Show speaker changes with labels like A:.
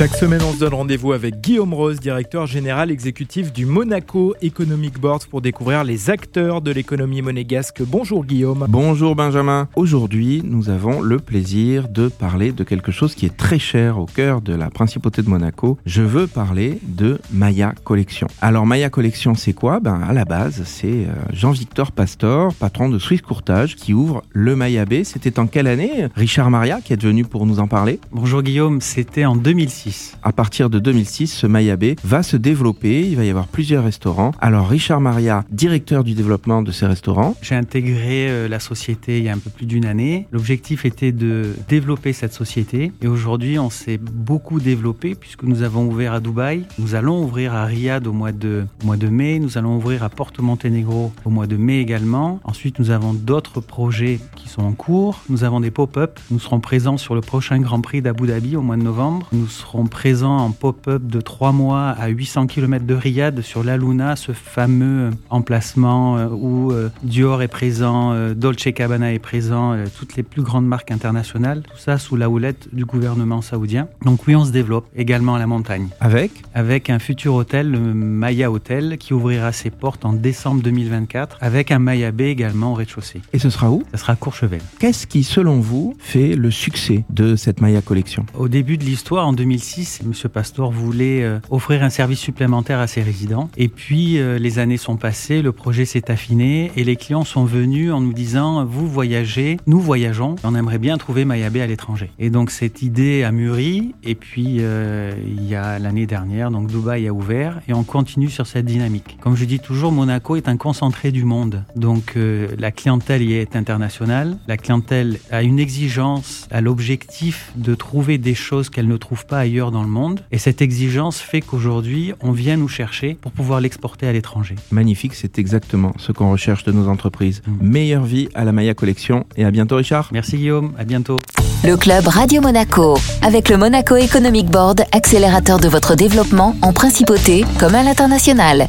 A: Chaque semaine, on se donne rendez-vous avec Guillaume Rose, directeur général exécutif du Monaco Economic Board pour découvrir les acteurs de l'économie monégasque. Bonjour Guillaume.
B: Bonjour Benjamin. Aujourd'hui, nous avons le plaisir de parler de quelque chose qui est très cher au cœur de la principauté de Monaco. Je veux parler de Maya Collection. Alors Maya Collection, c'est quoi? Ben à la base, c'est euh, Jean-Victor Pastor, patron de Swiss Courtage, qui ouvre le Maya B. C'était en quelle année Richard Maria qui est venu pour nous en parler?
C: Bonjour Guillaume, c'était en 2006.
B: À partir de 2006, ce Maya B va se développer. Il va y avoir plusieurs restaurants. Alors Richard Maria, directeur du développement de ces restaurants.
C: J'ai intégré euh, la société il y a un peu plus d'une année. L'objectif était de développer cette société et aujourd'hui on s'est beaucoup développé puisque nous avons ouvert à Dubaï. Nous allons ouvrir à Riyad au mois de, mois de mai. Nous allons ouvrir à Porto Montenegro au mois de mai également. Ensuite nous avons d'autres projets qui sont en cours. Nous avons des pop-up. Nous serons présents sur le prochain Grand Prix d'Abu Dhabi au mois de novembre. Nous serons présents en pop-up de trois mois à 800 km de Riyad sur la Luna, ce fameux emplacement euh, où euh, Dior est présent, euh, Dolce Gabbana est présent, toutes les plus grandes marques internationales, tout ça sous la houlette du gouvernement saoudien. Donc oui, on se développe également à la montagne.
B: Avec?
C: Avec un futur hôtel, le Maya Hotel, qui ouvrira ses portes en décembre 2024, avec un Maya Bay également au rez-de-chaussée.
B: Et ce sera où?
C: Ça sera à Courchevel.
B: Qu'est-ce qui, selon vous, fait le succès de cette Maya Collection?
C: Au début de l'histoire, en 2006, M. Pastor voulait euh, offrir un service supplémentaire à ses résidents. Et puis, euh, les années sont passées, le projet s'est affiné et les clients sont venus en nous disant, vous voyagez, nous voyageons, on aimerait bien trouver Mayabé à l'étranger. Et donc, cette idée a mûri. Et puis, euh, il y a l'année dernière, donc Dubaï a ouvert et on continue sur cette dynamique. Comme je dis toujours, Monaco est un concentré du monde. Donc, la clientèle y est internationale. La clientèle a une exigence, a l'objectif de trouver des choses qu'elle ne trouve pas ailleurs dans le monde. Et cette exigence fait qu'aujourd'hui, on vient nous chercher pour pouvoir l'exporter à l'étranger.
B: Magnifique, c'est exactement ce qu'on recherche de nos entreprises.
C: Mm.
B: Meilleure vie à la Maya Collection et à bientôt Richard.
C: Merci Guillaume, à bientôt.
D: Le club Radio Monaco. Avec le Monaco Economic Board, accélérateur de votre développement en principauté comme à l'international.